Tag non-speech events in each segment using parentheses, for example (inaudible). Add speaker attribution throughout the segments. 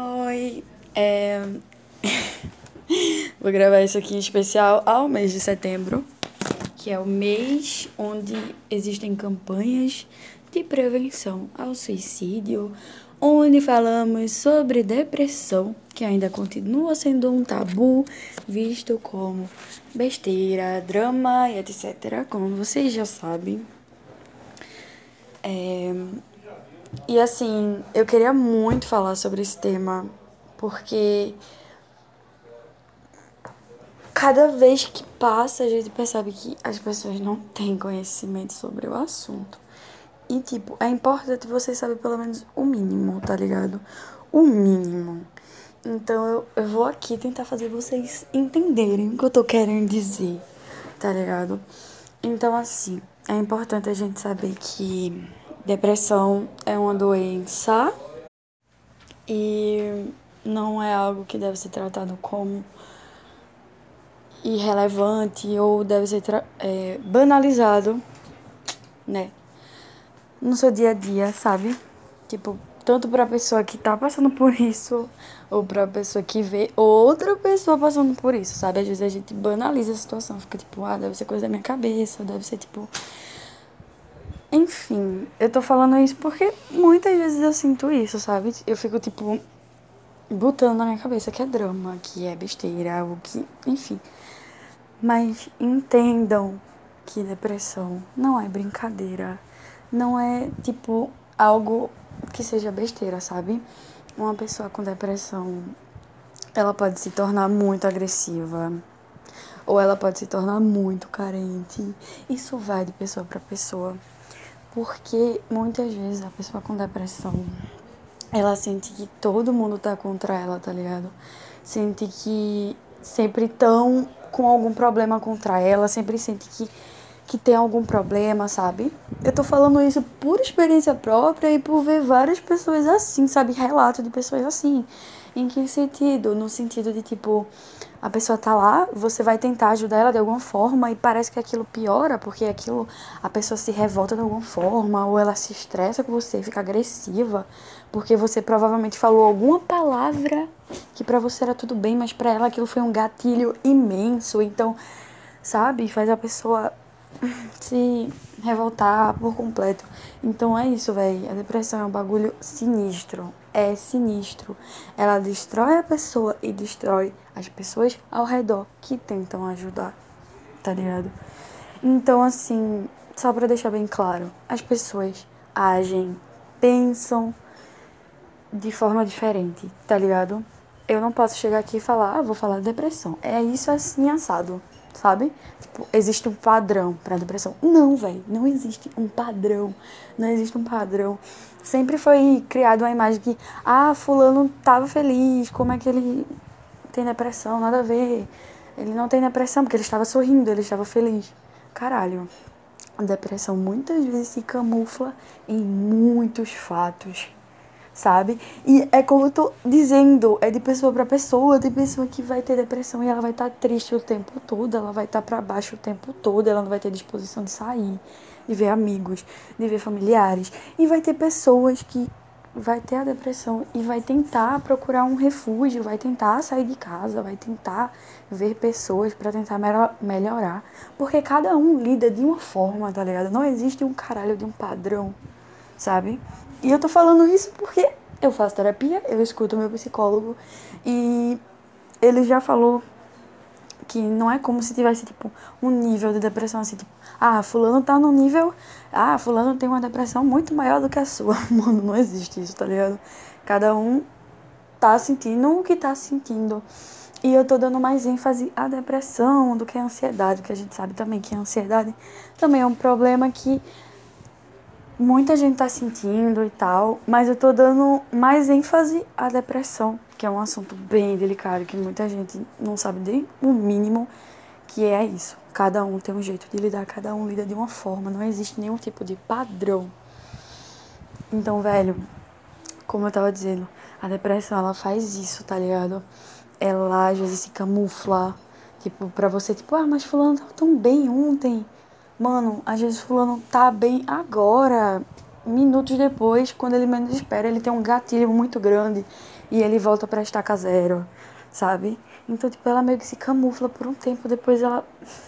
Speaker 1: Oi, é... (laughs) vou gravar isso aqui em especial ao mês de setembro, que é o mês onde existem campanhas de prevenção ao suicídio, onde falamos sobre depressão, que ainda continua sendo um tabu, visto como besteira, drama e etc., como vocês já sabem. É... E assim, eu queria muito falar sobre esse tema, porque cada vez que passa a gente percebe que as pessoas não têm conhecimento sobre o assunto. E tipo, é importante você saber pelo menos o mínimo, tá ligado? O mínimo. Então eu, eu vou aqui tentar fazer vocês entenderem o que eu tô querendo dizer, tá ligado? Então assim, é importante a gente saber que Depressão é uma doença e não é algo que deve ser tratado como irrelevante ou deve ser é, banalizado, né? No seu dia a dia, sabe? Tipo, tanto para a pessoa que tá passando por isso ou para a pessoa que vê outra pessoa passando por isso, sabe? Às vezes a gente banaliza a situação, fica tipo, ah, deve ser coisa da minha cabeça, deve ser tipo enfim, eu tô falando isso porque muitas vezes eu sinto isso, sabe? Eu fico, tipo, botando na minha cabeça que é drama, que é besteira, o que. Enfim. Mas entendam que depressão não é brincadeira. Não é, tipo, algo que seja besteira, sabe? Uma pessoa com depressão, ela pode se tornar muito agressiva. Ou ela pode se tornar muito carente. Isso vai de pessoa para pessoa. Porque muitas vezes a pessoa com depressão, ela sente que todo mundo tá contra ela, tá ligado? Sente que sempre estão com algum problema contra ela, sempre sente que, que tem algum problema, sabe? Eu tô falando isso por experiência própria e por ver várias pessoas assim, sabe? Relato de pessoas assim. Em que sentido? No sentido de tipo, a pessoa tá lá, você vai tentar ajudar ela de alguma forma e parece que aquilo piora, porque aquilo a pessoa se revolta de alguma forma ou ela se estressa com você, fica agressiva, porque você provavelmente falou alguma palavra que para você era tudo bem, mas para ela aquilo foi um gatilho imenso, então, sabe, faz a pessoa (clears throat) se revoltar por completo. Então é isso, velho. A depressão é um bagulho sinistro. É sinistro. Ela destrói a pessoa e destrói as pessoas ao redor que tentam ajudar. Tá ligado? Então, assim, só pra deixar bem claro, as pessoas agem, pensam de forma diferente, tá ligado? Eu não posso chegar aqui e falar, ah, vou falar de depressão. É isso assim assado sabe? Tipo, existe um padrão para depressão. Não, velho, não existe um padrão. Não existe um padrão. Sempre foi criada uma imagem que, ah, fulano tava feliz, como é que ele tem depressão? Nada a ver. Ele não tem depressão porque ele estava sorrindo, ele estava feliz. Caralho. A depressão muitas vezes se camufla em muitos fatos sabe? E é como eu tô dizendo, é de pessoa para pessoa, tem pessoa que vai ter depressão e ela vai estar tá triste o tempo todo, ela vai estar tá para baixo o tempo todo, ela não vai ter disposição de sair, de ver amigos, de ver familiares. E vai ter pessoas que vai ter a depressão e vai tentar procurar um refúgio, vai tentar sair de casa, vai tentar ver pessoas para tentar melhorar, porque cada um lida de uma forma, tá ligado? Não existe um caralho de um padrão, sabe? E eu tô falando isso porque eu faço terapia, eu escuto meu psicólogo e ele já falou que não é como se tivesse, tipo, um nível de depressão assim, tipo, ah, fulano tá no nível, ah, fulano tem uma depressão muito maior do que a sua. (laughs) Mano, não existe isso, tá ligado? Cada um tá sentindo o que tá sentindo. E eu tô dando mais ênfase à depressão do que à ansiedade, porque a gente sabe também que a ansiedade também é um problema que muita gente tá sentindo e tal, mas eu tô dando mais ênfase à depressão, que é um assunto bem delicado, que muita gente não sabe nem o mínimo que é isso. Cada um tem um jeito de lidar, cada um lida de uma forma, não existe nenhum tipo de padrão. Então, velho, como eu tava dizendo, a depressão ela faz isso, tá ligado? Ela às vezes se camufla, tipo, pra você, tipo, ah, mas fulano tava tão bem ontem Mano, às vezes fulano tá bem agora. minutos depois, quando ele menos espera, ele tem um gatilho muito grande e ele volta pra estaca zero, sabe? Então, tipo, ela meio que se camufla por um tempo, depois ela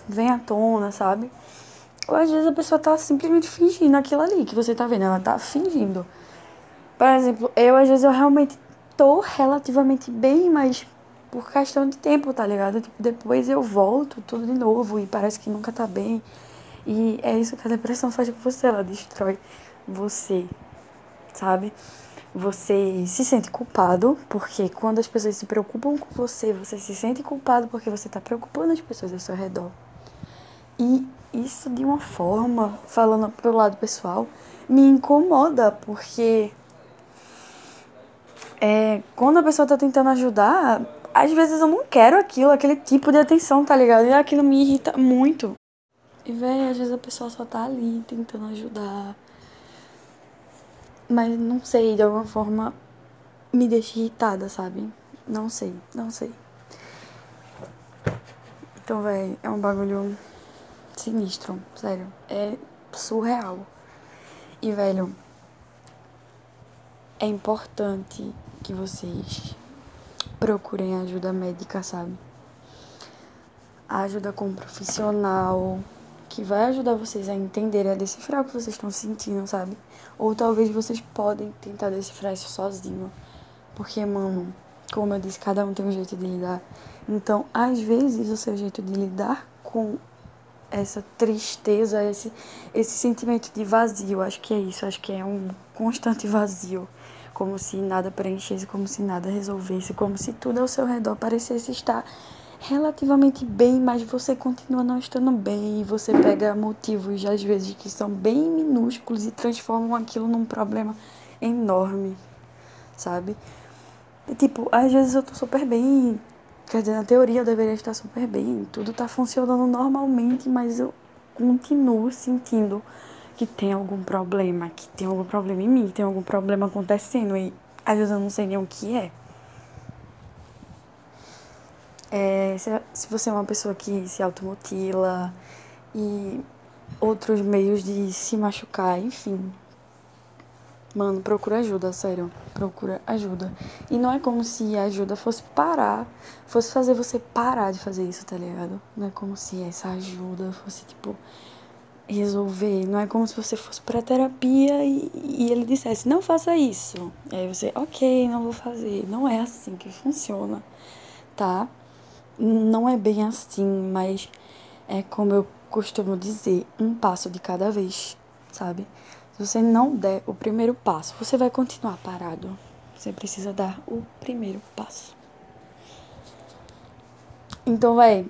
Speaker 1: vem à tona, sabe? Ou às vezes a pessoa tá simplesmente fingindo aquilo ali que você tá vendo, ela tá fingindo. Por exemplo, eu às vezes eu realmente tô relativamente bem, mas por questão de tempo, tá ligado? Tipo, depois eu volto tudo de novo e parece que nunca tá bem. E é isso que a depressão faz com você, ela destrói você, sabe? Você se sente culpado, porque quando as pessoas se preocupam com você, você se sente culpado porque você tá preocupando as pessoas ao seu redor. E isso de uma forma, falando pro lado pessoal, me incomoda, porque é, quando a pessoa tá tentando ajudar, às vezes eu não quero aquilo, aquele tipo de atenção, tá ligado? E aquilo me irrita muito. E, véi, às vezes a pessoa só tá ali tentando ajudar. Mas não sei, de alguma forma me deixa irritada, sabe? Não sei, não sei. Então, véi, é um bagulho sinistro, sério. É surreal. E, velho, é importante que vocês procurem ajuda médica, sabe? Ajuda com um profissional que vai ajudar vocês a entenderem, a decifrar o que vocês estão sentindo, sabe? Ou talvez vocês podem tentar decifrar isso sozinho. Porque, mano, como eu disse, cada um tem um jeito de lidar. Então, às vezes, o seu jeito de lidar com essa tristeza, esse, esse sentimento de vazio, acho que é isso, acho que é um constante vazio como se nada preenchesse, como se nada resolvesse, como se tudo ao seu redor parecesse estar relativamente bem, mas você continua não estando bem, e você pega motivos às vezes que são bem minúsculos e transformam aquilo num problema enorme, sabe? E, tipo, às vezes eu tô super bem, quer dizer, na teoria eu deveria estar super bem, tudo tá funcionando normalmente, mas eu continuo sentindo que tem algum problema, que tem algum problema em mim, tem algum problema acontecendo e às vezes eu não sei nem o que é. É se, se você é uma pessoa que se automutila e outros meios de se machucar, enfim. Mano, procura ajuda, sério. Procura ajuda. E não é como se a ajuda fosse parar, fosse fazer você parar de fazer isso, tá ligado? Não é como se essa ajuda fosse, tipo, resolver. Não é como se você fosse para terapia e, e ele dissesse, não faça isso. E aí você, ok, não vou fazer. Não é assim que funciona, tá? Não é bem assim, mas é como eu costumo dizer, um passo de cada vez, sabe? Se você não der o primeiro passo, você vai continuar parado. Você precisa dar o primeiro passo. Então, vai,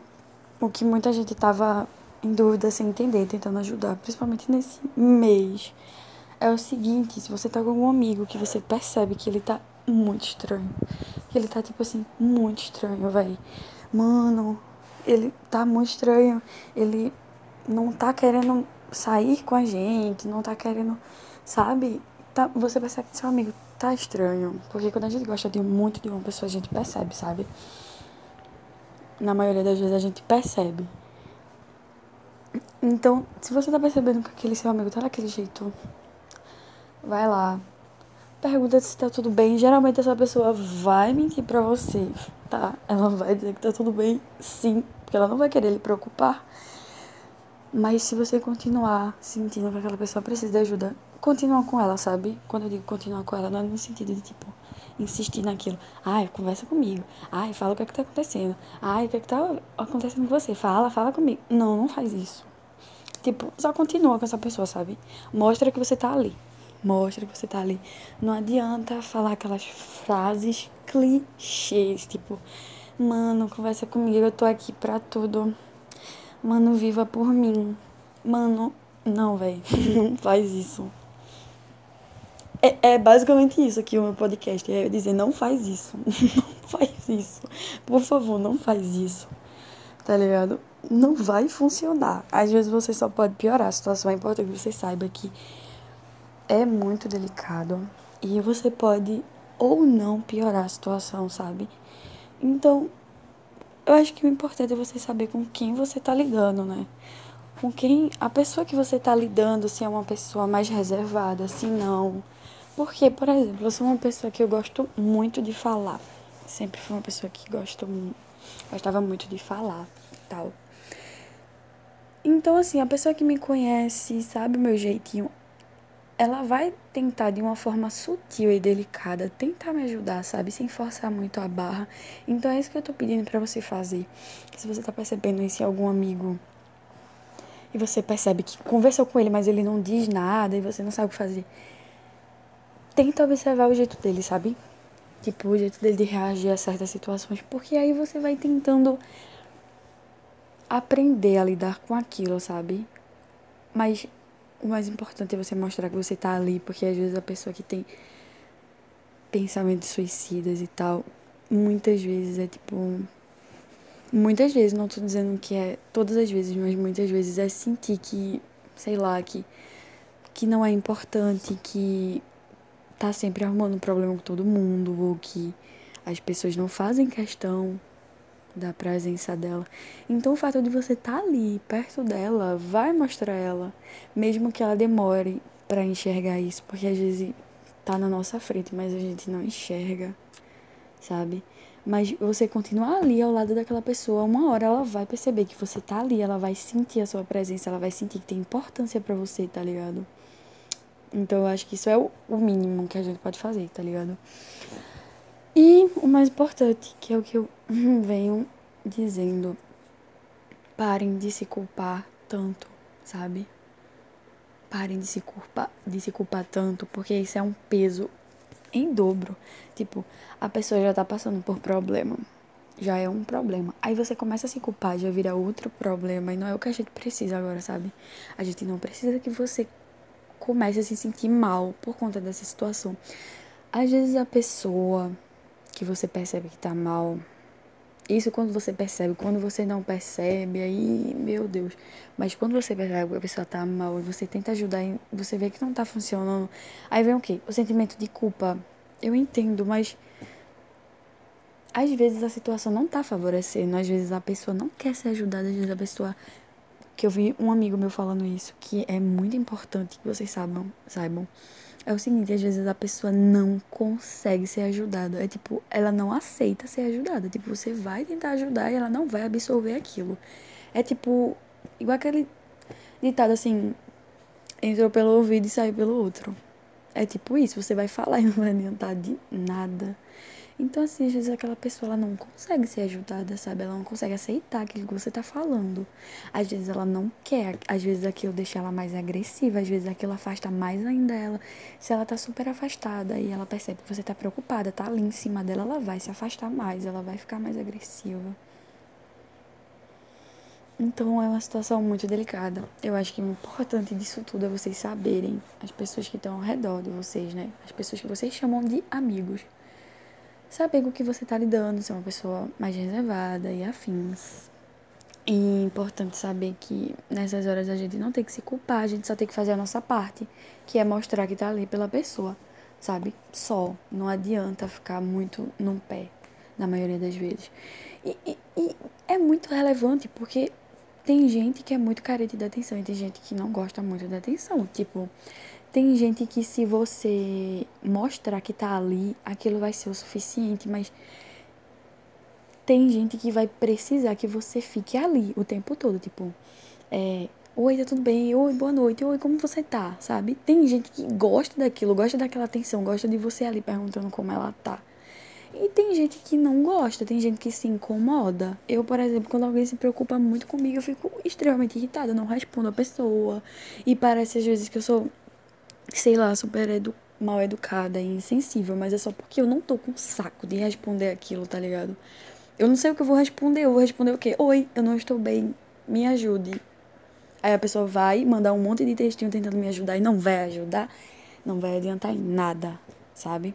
Speaker 1: o que muita gente tava em dúvida, sem entender, tentando ajudar, principalmente nesse mês, é o seguinte: se você tá com algum amigo que você percebe que ele tá muito estranho, que ele tá tipo assim, muito estranho, vai, mano, ele tá muito estranho, ele não tá querendo sair com a gente, não tá querendo, sabe? Tá, você percebe que seu amigo tá estranho, porque quando a gente gosta de muito de uma pessoa, a gente percebe, sabe? Na maioria das vezes a gente percebe. Então, se você tá percebendo que aquele seu amigo tá daquele jeito, vai lá. Pergunta se tá tudo bem. Geralmente essa pessoa vai mentir pra você, tá? Ela vai dizer que tá tudo bem, sim, porque ela não vai querer lhe preocupar. Mas se você continuar sentindo que aquela pessoa precisa de ajuda, continua com ela, sabe? Quando eu digo continuar com ela, não é no sentido de tipo insistir naquilo. Ai, conversa comigo. Ai, fala o que é que tá acontecendo. Ai, o que é que tá acontecendo com você? Fala, fala comigo. Não, não faz isso. Tipo, só continua com essa pessoa, sabe? Mostra que você tá ali. Mostra que você tá ali. Não adianta falar aquelas frases clichês, tipo, mano, conversa comigo, eu tô aqui pra tudo. Mano, viva por mim. Mano, não, velho. (laughs) Não faz isso. É, é basicamente isso aqui o meu podcast. É dizer, não faz isso. (laughs) Não faz isso. Por favor, não faz isso. Tá ligado? Não vai funcionar. Às vezes você só pode piorar a situação. É importante que você saiba que é muito delicado. E você pode ou não piorar a situação, sabe? Então, eu acho que o importante é você saber com quem você tá ligando, né? com quem a pessoa que você está lidando, se é uma pessoa mais reservada, se não. Porque, por exemplo, eu sou uma pessoa que eu gosto muito de falar. Sempre fui uma pessoa que gosto, gostava muito de falar tal. Então, assim, a pessoa que me conhece, sabe o meu jeitinho, ela vai tentar de uma forma sutil e delicada tentar me ajudar, sabe, sem forçar muito a barra. Então é isso que eu tô pedindo para você fazer. Se você tá percebendo isso em algum amigo e você percebe que conversou com ele, mas ele não diz nada e você não sabe o que fazer, tenta observar o jeito dele, sabe? Tipo, o jeito dele de reagir a certas situações, porque aí você vai tentando aprender a lidar com aquilo, sabe? Mas o mais importante é você mostrar que você tá ali, porque às vezes a pessoa que tem pensamentos suicidas e tal, muitas vezes é tipo. Muitas vezes, não tô dizendo que é todas as vezes, mas muitas vezes é sentir que, sei lá, que, que não é importante, que tá sempre arrumando um problema com todo mundo, ou que as pessoas não fazem questão da presença dela. Então o fato de você estar tá ali, perto dela, vai mostrar ela, mesmo que ela demore para enxergar isso, porque às vezes tá na nossa frente, mas a gente não enxerga, sabe? Mas você continuar ali ao lado daquela pessoa, uma hora ela vai perceber que você tá ali, ela vai sentir a sua presença, ela vai sentir que tem importância para você, tá ligado? Então eu acho que isso é o mínimo que a gente pode fazer, tá ligado? E o mais importante, que é o que eu (laughs) venho dizendo, parem de se culpar tanto, sabe? Parem de se culpar, de se culpar tanto, porque isso é um peso em dobro. Tipo, a pessoa já tá passando por problema. Já é um problema. Aí você começa a se culpar, já vira outro problema. E não é o que a gente precisa agora, sabe? A gente não precisa que você comece a se sentir mal por conta dessa situação. Às vezes a pessoa que você percebe que tá mal. Isso quando você percebe, quando você não percebe, aí, meu Deus. Mas quando você percebe que a pessoa tá mal e você tenta ajudar você vê que não tá funcionando, aí vem o quê? O sentimento de culpa. Eu entendo, mas às vezes a situação não tá favorecendo, às vezes a pessoa não quer ser ajudada, às vezes a pessoa que eu vi um amigo meu falando isso, que é muito importante que vocês saibam, saibam é o seguinte, às vezes a pessoa não consegue ser ajudada. É tipo, ela não aceita ser ajudada. Tipo, você vai tentar ajudar e ela não vai absorver aquilo. É tipo, igual aquele ditado assim, entrou pelo ouvido e saiu pelo outro. É tipo isso, você vai falar e não vai adiantar de nada. Então, assim, às vezes aquela pessoa ela não consegue ser ajudada, sabe? Ela não consegue aceitar aquilo que você tá falando. Às vezes ela não quer, às vezes aquilo deixa ela mais agressiva, às vezes aquilo afasta mais ainda ela. Se ela tá super afastada e ela percebe que você tá preocupada, tá ali em cima dela, ela vai se afastar mais, ela vai ficar mais agressiva. Então é uma situação muito delicada. Eu acho que o importante disso tudo é vocês saberem, as pessoas que estão ao redor de vocês, né? As pessoas que vocês chamam de amigos saber com o que você está lidando, ser uma pessoa mais reservada e afins. E é importante saber que nessas horas a gente não tem que se culpar, a gente só tem que fazer a nossa parte, que é mostrar que tá ali pela pessoa, sabe? Só. Não adianta ficar muito num pé, na maioria das vezes. E, e, e é muito relevante porque tem gente que é muito carente de atenção e tem gente que não gosta muito da atenção. Tipo, tem gente que se você mostrar que tá ali, aquilo vai ser o suficiente, mas tem gente que vai precisar que você fique ali o tempo todo, tipo, é, oi, tá tudo bem? Oi, boa noite. Oi, como você tá? Sabe? Tem gente que gosta daquilo, gosta daquela atenção, gosta de você ali perguntando como ela tá. E tem gente que não gosta, tem gente que se incomoda. Eu, por exemplo, quando alguém se preocupa muito comigo, eu fico extremamente irritada, não respondo a pessoa. E parece às vezes que eu sou sei lá, super edu mal educada e insensível, mas é só porque eu não tô com saco de responder aquilo, tá ligado? Eu não sei o que eu vou responder, eu vou responder o quê? Oi, eu não estou bem, me ajude. Aí a pessoa vai mandar um monte de textinho tentando me ajudar e não vai ajudar, não vai adiantar em nada, sabe?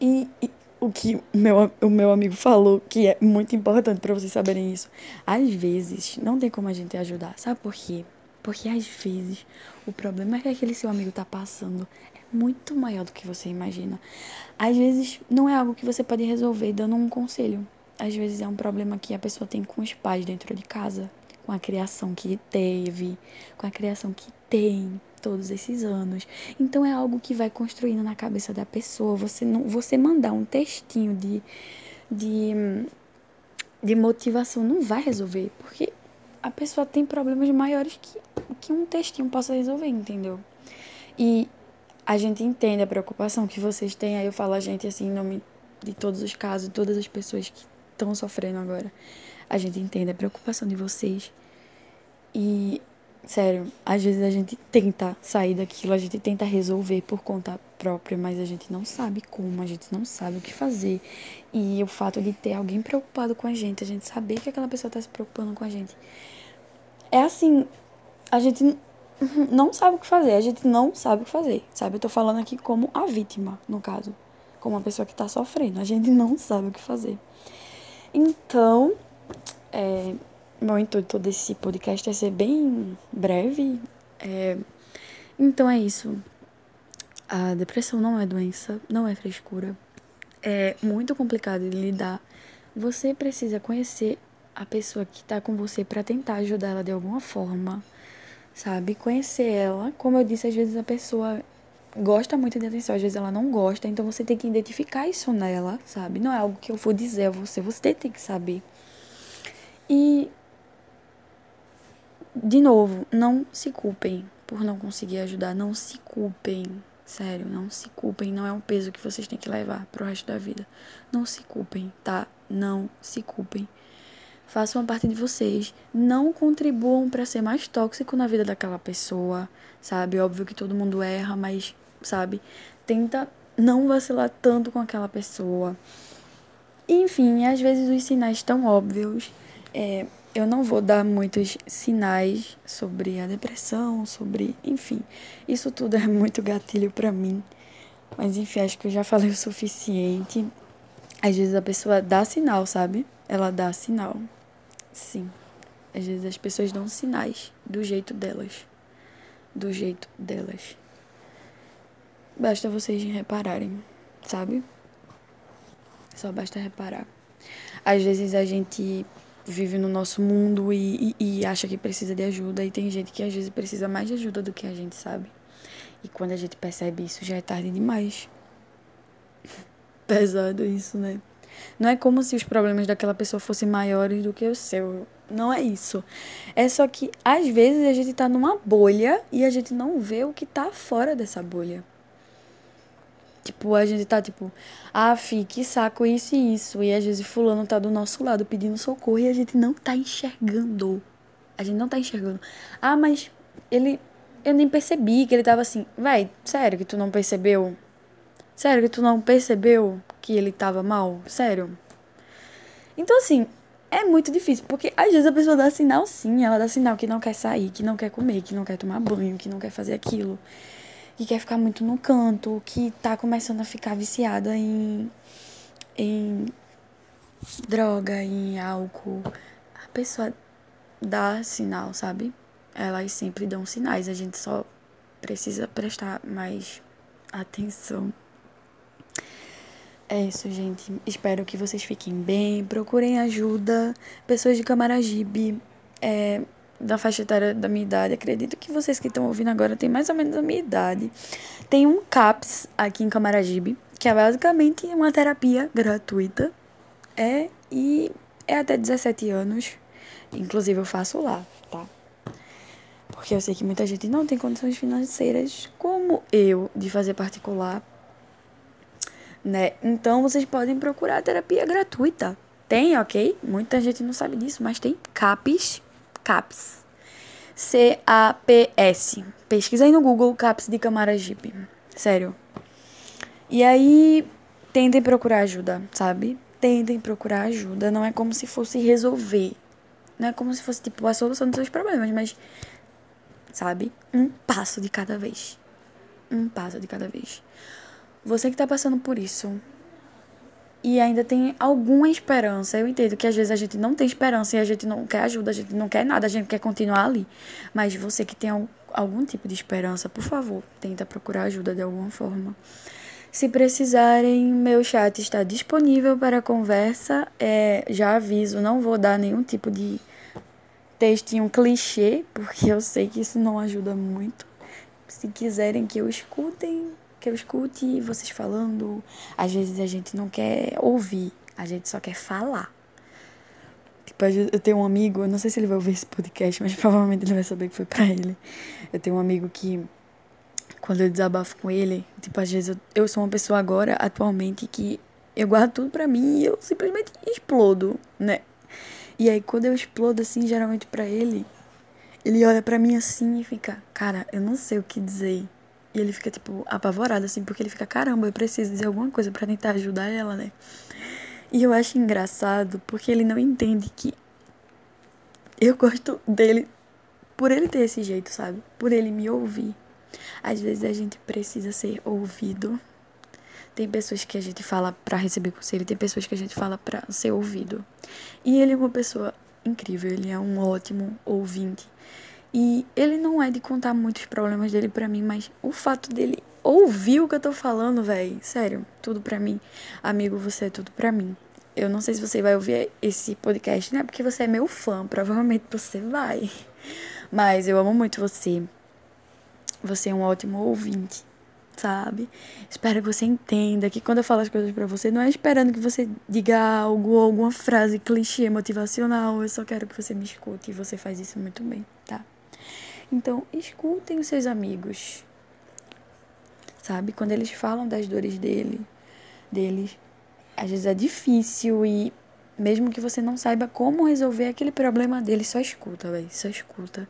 Speaker 1: E, e o que meu, o meu amigo falou, que é muito importante para vocês saberem isso. Às vezes, não tem como a gente ajudar. Sabe por quê? Porque às vezes o problema que aquele seu amigo tá passando é muito maior do que você imagina. Às vezes não é algo que você pode resolver dando um conselho. Às vezes é um problema que a pessoa tem com os pais dentro de casa, com a criação que teve, com a criação que tem todos esses anos. Então é algo que vai construindo na cabeça da pessoa. Você não, você mandar um textinho de de de motivação não vai resolver, porque a pessoa tem problemas maiores que que um textinho possa resolver, entendeu? E a gente entende a preocupação que vocês têm, aí eu falo a gente assim em nome de todos os casos, todas as pessoas que estão sofrendo agora. A gente entende a preocupação de vocês. E, sério, às vezes a gente tenta sair daquilo, a gente tenta resolver por conta própria, mas a gente não sabe como, a gente não sabe o que fazer. E o fato de ter alguém preocupado com a gente, a gente saber que aquela pessoa está se preocupando com a gente. É assim, a gente (laughs) não sabe o que fazer, a gente não sabe o que fazer, sabe? Eu tô falando aqui como a vítima, no caso, como uma pessoa que tá sofrendo, a gente não sabe o que fazer. Então, é, meu intuito desse podcast é ser bem breve. É, então é isso. A depressão não é doença, não é frescura. É muito complicado de lidar. Você precisa conhecer a pessoa que tá com você para tentar ajudar ela de alguma forma sabe? Conhecer ela. Como eu disse, às vezes a pessoa gosta muito de atenção, às vezes ela não gosta, então você tem que identificar isso nela, sabe? Não é algo que eu vou dizer a você, você tem que saber. E de novo, não se culpem por não conseguir ajudar, não se culpem. Sério, não se culpem, não é um peso que vocês têm que levar pro resto da vida. Não se culpem, tá? Não se culpem façam a parte de vocês. Não contribuam para ser mais tóxico na vida daquela pessoa, sabe? Óbvio que todo mundo erra, mas, sabe? Tenta não vacilar tanto com aquela pessoa. Enfim, às vezes os sinais estão óbvios. É, eu não vou dar muitos sinais sobre a depressão, sobre. Enfim, isso tudo é muito gatilho para mim. Mas enfim, acho que eu já falei o suficiente. Às vezes a pessoa dá sinal, sabe? Ela dá sinal. Sim. Às vezes as pessoas dão sinais do jeito delas. Do jeito delas. Basta vocês repararem, sabe? Só basta reparar. Às vezes a gente vive no nosso mundo e, e, e, acha que precisa de ajuda, e tem gente que às vezes precisa mais de ajuda do que a gente sabe. E quando a gente percebe isso, já é tarde demais. (laughs) Pesado isso, né? Não é como se os problemas daquela pessoa fossem maiores do que o seu. Não é isso. É só que às vezes a gente tá numa bolha e a gente não vê o que tá fora dessa bolha. Tipo, a gente tá tipo, ah, fi, que saco isso e isso. E às vezes fulano tá do nosso lado pedindo socorro e a gente não tá enxergando. A gente não tá enxergando. Ah, mas ele. Eu nem percebi que ele tava assim. Véi, sério que tu não percebeu? Sério que tu não percebeu que ele tava mal? Sério? Então, assim, é muito difícil, porque às vezes a pessoa dá sinal sim, ela dá sinal que não quer sair, que não quer comer, que não quer tomar banho, que não quer fazer aquilo, que quer ficar muito no canto, que tá começando a ficar viciada em, em droga, em álcool. A pessoa dá sinal, sabe? Elas sempre dão sinais, a gente só precisa prestar mais atenção. É isso, gente. Espero que vocês fiquem bem. Procurem ajuda. Pessoas de Camaragibe, é, da faixa etária da minha idade. Acredito que vocês que estão ouvindo agora têm mais ou menos a minha idade. Tem um CAPS aqui em Camaragibe, que é basicamente uma terapia gratuita. É, e é até 17 anos. Inclusive, eu faço lá, tá? Porque eu sei que muita gente não tem condições financeiras, como eu, de fazer particular né? Então vocês podem procurar terapia gratuita. Tem, ok? Muita gente não sabe disso, mas tem CAPS, CAPS. C-A-P-S. Pesquisa aí no Google CAPS de Camaragibe. Sério. E aí, tentem procurar ajuda, sabe? Tentem procurar ajuda. Não é como se fosse resolver. Não é como se fosse, tipo, a solução dos seus problemas, mas, sabe? Um passo de cada vez. Um passo de cada vez. Você que está passando por isso e ainda tem alguma esperança. Eu entendo que às vezes a gente não tem esperança e a gente não quer ajuda, a gente não quer nada, a gente quer continuar ali. Mas você que tem algum tipo de esperança, por favor, tenta procurar ajuda de alguma forma. Se precisarem, meu chat está disponível para conversa. É, já aviso, não vou dar nenhum tipo de textinho clichê, porque eu sei que isso não ajuda muito. Se quiserem que eu escutem, que eu escute vocês falando, às vezes a gente não quer ouvir, a gente só quer falar. Tipo, eu tenho um amigo, eu não sei se ele vai ouvir esse podcast, mas (laughs) provavelmente ele vai saber que foi pra ele. Eu tenho um amigo que, quando eu desabafo com ele, tipo, às vezes eu, eu sou uma pessoa agora, atualmente, que eu guardo tudo pra mim e eu simplesmente explodo, né? E aí, quando eu explodo assim, geralmente para ele, ele olha para mim assim e fica, cara, eu não sei o que dizer. E ele fica, tipo, apavorado, assim, porque ele fica, caramba, eu preciso dizer alguma coisa para tentar ajudar ela, né? E eu acho engraçado porque ele não entende que eu gosto dele por ele ter esse jeito, sabe? Por ele me ouvir. Às vezes a gente precisa ser ouvido tem pessoas que a gente fala para receber conselho, tem pessoas que a gente fala para ser ouvido. E ele é uma pessoa incrível, ele é um ótimo ouvinte. E ele não é de contar muitos problemas dele para mim, mas o fato dele ouvir o que eu tô falando, velho, sério, tudo para mim. Amigo, você é tudo para mim. Eu não sei se você vai ouvir esse podcast, né? Porque você é meu fã, (laughs) provavelmente você vai. Mas eu amo muito você. Você é um ótimo ouvinte sabe? Espero que você entenda que quando eu falo as coisas para você, não é esperando que você diga algo alguma frase clichê motivacional. Eu só quero que você me escute e você faz isso muito bem? Então, escutem os seus amigos. Sabe? Quando eles falam das dores dele, deles, às vezes é difícil e mesmo que você não saiba como resolver aquele problema dele, só escuta, velho, só escuta.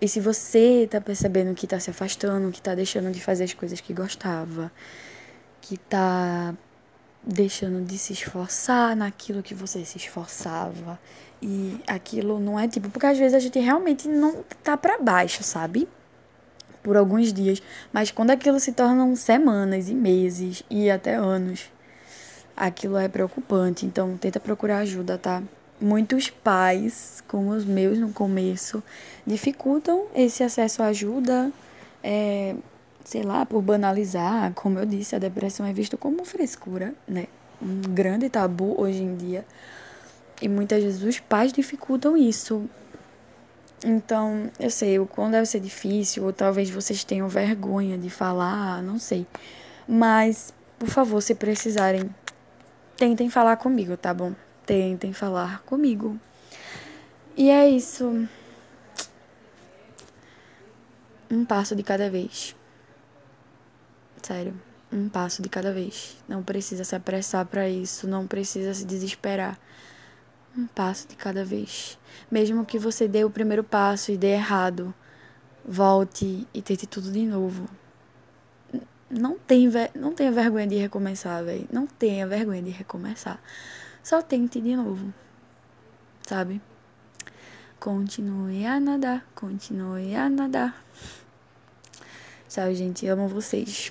Speaker 1: E se você tá percebendo que tá se afastando, que tá deixando de fazer as coisas que gostava, que tá deixando de se esforçar naquilo que você se esforçava, e aquilo não é tipo, porque às vezes a gente realmente não tá para baixo, sabe? Por alguns dias, mas quando aquilo se tornam semanas e meses e até anos, aquilo é preocupante. Então tenta procurar ajuda, tá? muitos pais, como os meus no começo, dificultam esse acesso à ajuda, é, sei lá, por banalizar. Como eu disse, a depressão é vista como frescura, né? Um grande tabu hoje em dia. E muitas vezes os pais dificultam isso. Então, eu sei, o quão deve ser difícil, ou talvez vocês tenham vergonha de falar, não sei. Mas, por favor, se precisarem, tentem falar comigo, tá bom? tentem falar comigo. E é isso. Um passo de cada vez. Sério, um passo de cada vez. Não precisa se apressar para isso, não precisa se desesperar. Um passo de cada vez. Mesmo que você dê o primeiro passo e dê errado, volte e tente tudo de novo. Não, tem, não tenha vergonha de recomeçar, velho. Não tenha vergonha de recomeçar. Só tente de novo, sabe? Continue a nadar, continue a nadar. Tchau, gente. Amo vocês.